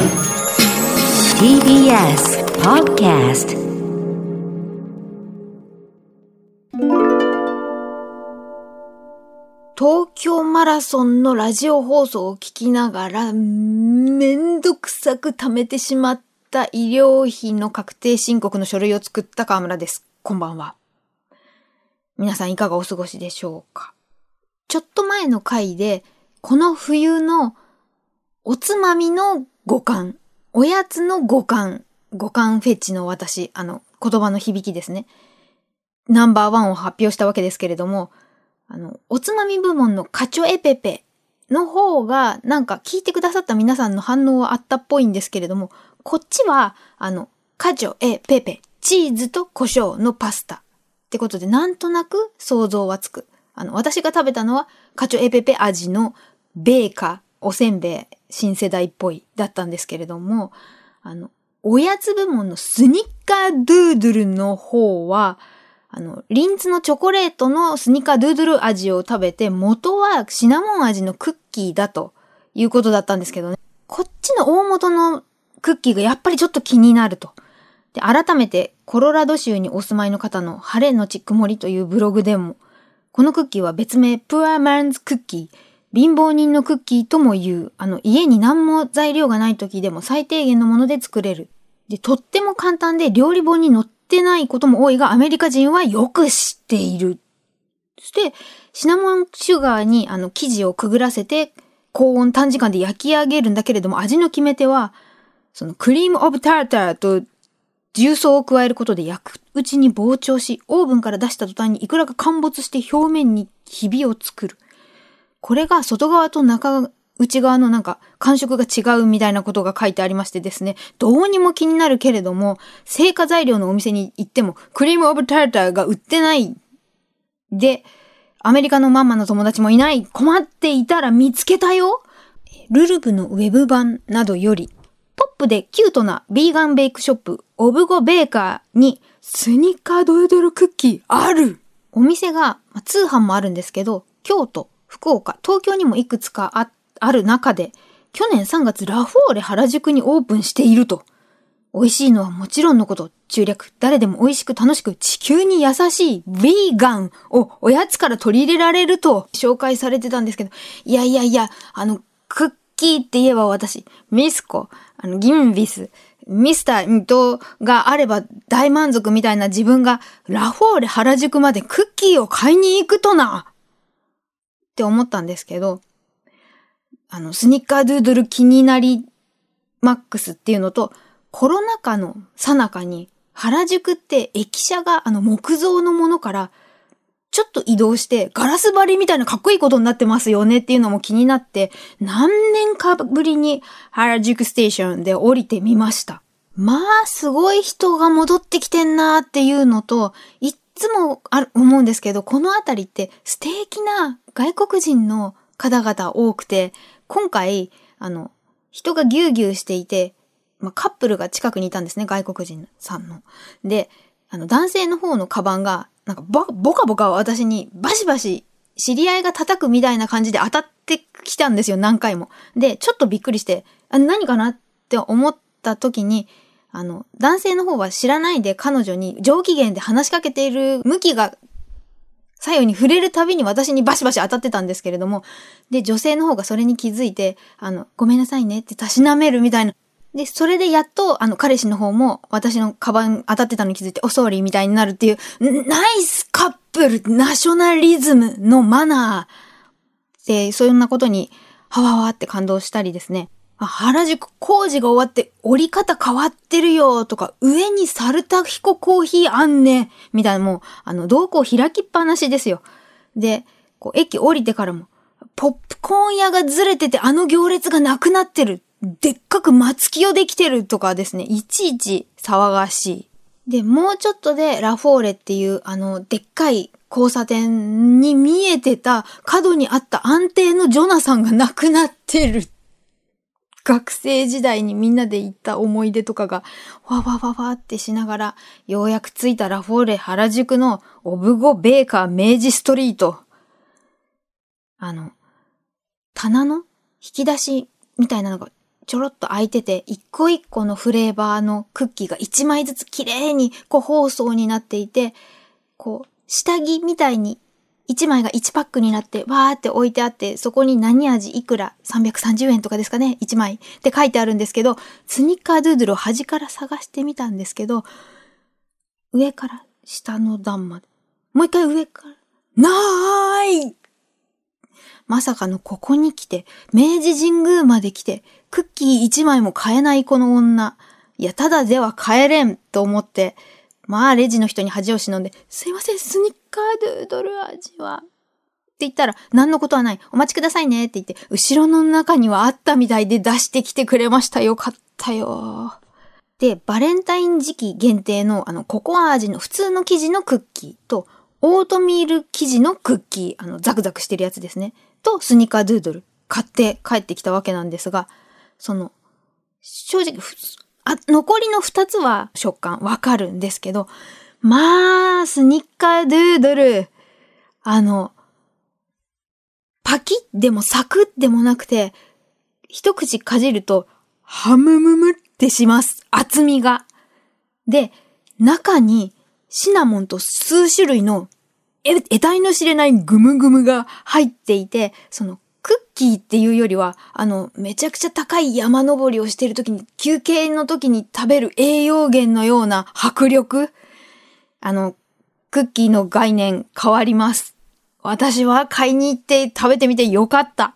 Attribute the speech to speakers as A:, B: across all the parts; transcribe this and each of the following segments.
A: TBS Podcast
B: 東京マラソンのラジオ放送を聞きながら、めんどくさく貯めてしまった医療費の確定申告の書類を作った河村です。こんばんは。皆さんいかがお過ごしでしょうか？ちょっと前の回で、この冬のおつまみの五感、おやつの五感、五感フェチの私、あの、言葉の響きですね。ナンバーワンを発表したわけですけれども、あの、おつまみ部門のカチョエペペの方が、なんか聞いてくださった皆さんの反応はあったっぽいんですけれども、こっちは、あの、カチョエペペ、チーズと胡椒のパスタ。ってことで、なんとなく想像はつく。あの、私が食べたのは、カチョエペペ味のベーカ、おせんべい、新世代っぽい、だったんですけれども、あの、おやつ部門のスニッカードゥードゥルの方は、あの、リンツのチョコレートのスニッカードゥードゥル味を食べて、元はシナモン味のクッキーだということだったんですけどね。こっちの大元のクッキーがやっぱりちょっと気になると。で、改めて、コロラド州にお住まいの方の晴れのち曇りというブログでも、このクッキーは別名、プアマンズクッキー、貧乏人のクッキーとも言う、あの、家に何も材料がない時でも最低限のもので作れる。で、とっても簡単で料理本に載ってないことも多いが、アメリカ人はよく知っている。そして、シナモンシュガーにあの生地をくぐらせて、高温短時間で焼き上げるんだけれども、味の決め手は、そのクリームオブターターと重曹を加えることで焼くうちに膨張し、オーブンから出した途端にいくらか陥没して表面にひびを作る。これが外側と中内側のなんか感触が違うみたいなことが書いてありましてですね、どうにも気になるけれども、成果材料のお店に行っても、クリームオブタルターが売ってない。で、アメリカのママの友達もいない。困っていたら見つけたよ。ルルブのウェブ版などより、ポップでキュートなビーガンベイクショップ、オブゴベーカーにスニッカードヨドルクッキーあるお店が、通販もあるんですけど、京都、福岡、東京にもいくつかあ、ある中で、去年3月ラフォーレ原宿にオープンしていると。美味しいのはもちろんのこと、中略、誰でも美味しく楽しく地球に優しいヴィーガンをおやつから取り入れられると紹介されてたんですけど、いやいやいや、あの、クッキーって言えば私、ミスコ、あの、ギンビス、ミスターニトがあれば大満足みたいな自分がラフォーレ原宿までクッキーを買いに行くとなって思ったんですけど、あの、スニッカードゥードル気になりマックスっていうのと、コロナ禍の最中に原宿って駅舎があの木造のものからちょっと移動してガラス張りみたいなかっこいいことになってますよねっていうのも気になって何年かぶりに原宿ステーションで降りてみました。まあすごい人が戻ってきてんなーっていうのといつもある思うんですけどこの辺りって素敵な外国人の方々多くて今回、あの、人がギューギューしていて、まあ、カップルが近くにいたんですね、外国人さんの。で、あの、男性の方のカバンが、なんかボ、ボカボカ私にバシバシ知り合いが叩くみたいな感じで当たってきたんですよ、何回も。で、ちょっとびっくりして、あ何かなって思った時に、あの、男性の方は知らないで彼女に上機嫌で話しかけている向きが左右に触れるたびに私にバシバシ当たってたんですけれども、で、女性の方がそれに気づいて、あの、ごめんなさいねってたしなめるみたいな。で、それでやっと、あの、彼氏の方も私のカバン当たってたのに気づいて、お、ソーリーみたいになるっていう、ナイスカップルナショナリズムのマナーで、そんなことに、はわわって感動したりですね。原宿工事が終わって折り方変わってるよとか、上にサルタヒココーヒーあんねみたいなもう、あの、道具を開きっぱなしですよ。で、こう、駅降りてからも、ポップコーン屋がずれててあの行列がなくなってる。でっかく松木をできてるとかですね、いちいち騒がしい。で、もうちょっとでラフォーレっていうあの、でっかい交差点に見えてた角にあった安定のジョナサンがなくなってる学生時代にみんなで行った思い出とかが、わわわわってしながら、ようやく着いたラフォーレ原宿のオブゴベーカー明治ストリート。あの、棚の引き出しみたいなのがちょろっと開いてて、一個一個のフレーバーのクッキーが一枚ずつ綺麗に個包装になっていて、こう、下着みたいに1枚が1パックになって、わーって置いてあって、そこに何味いくら330円とかですかね ?1 枚って書いてあるんですけど、スニッカードゥードルを端から探してみたんですけど、上から下の段まで。もう一回上から。なーいまさかのここに来て、明治神宮まで来て、クッキー1枚も買えないこの女。いや、ただでは買えれんと思って、まあ、レジの人に恥を忍んで、すいません、スニッカードゥードル味は。って言ったら、何のことはない。お待ちくださいねって言って、後ろの中にはあったみたいで出してきてくれました。よかったよ。で、バレンタイン時期限定の、あの、ココア味の普通の生地のクッキーと、オートミール生地のクッキー、あの、ザクザクしてるやつですね。と、スニッカードゥードル、買って帰ってきたわけなんですが、その、正直、あ、残りの二つは食感わかるんですけど、まあ、スニッカードゥードル、あの、パキッでもサクッでもなくて、一口かじると、ハムムムってします。厚みが。で、中にシナモンと数種類のえ得体の知れないグムグムが入っていて、そのクッキーっていうよりは、あの、めちゃくちゃ高い山登りをしている時に、休憩の時に食べる栄養源のような迫力あの、クッキーの概念変わります。私は買いに行って食べてみてよかった。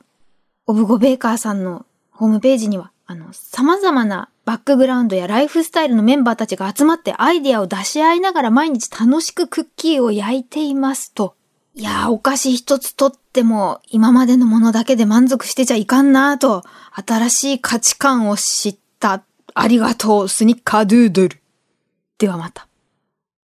B: オブゴベーカーさんのホームページには、あの、様々なバックグラウンドやライフスタイルのメンバーたちが集まってアイディアを出し合いながら毎日楽しくクッキーを焼いていますといやー、お菓子一つとっても、今までのものだけで満足してちゃいかんなーと、新しい価値観を知った。ありがとう、スニッカードゥードル。ではまた。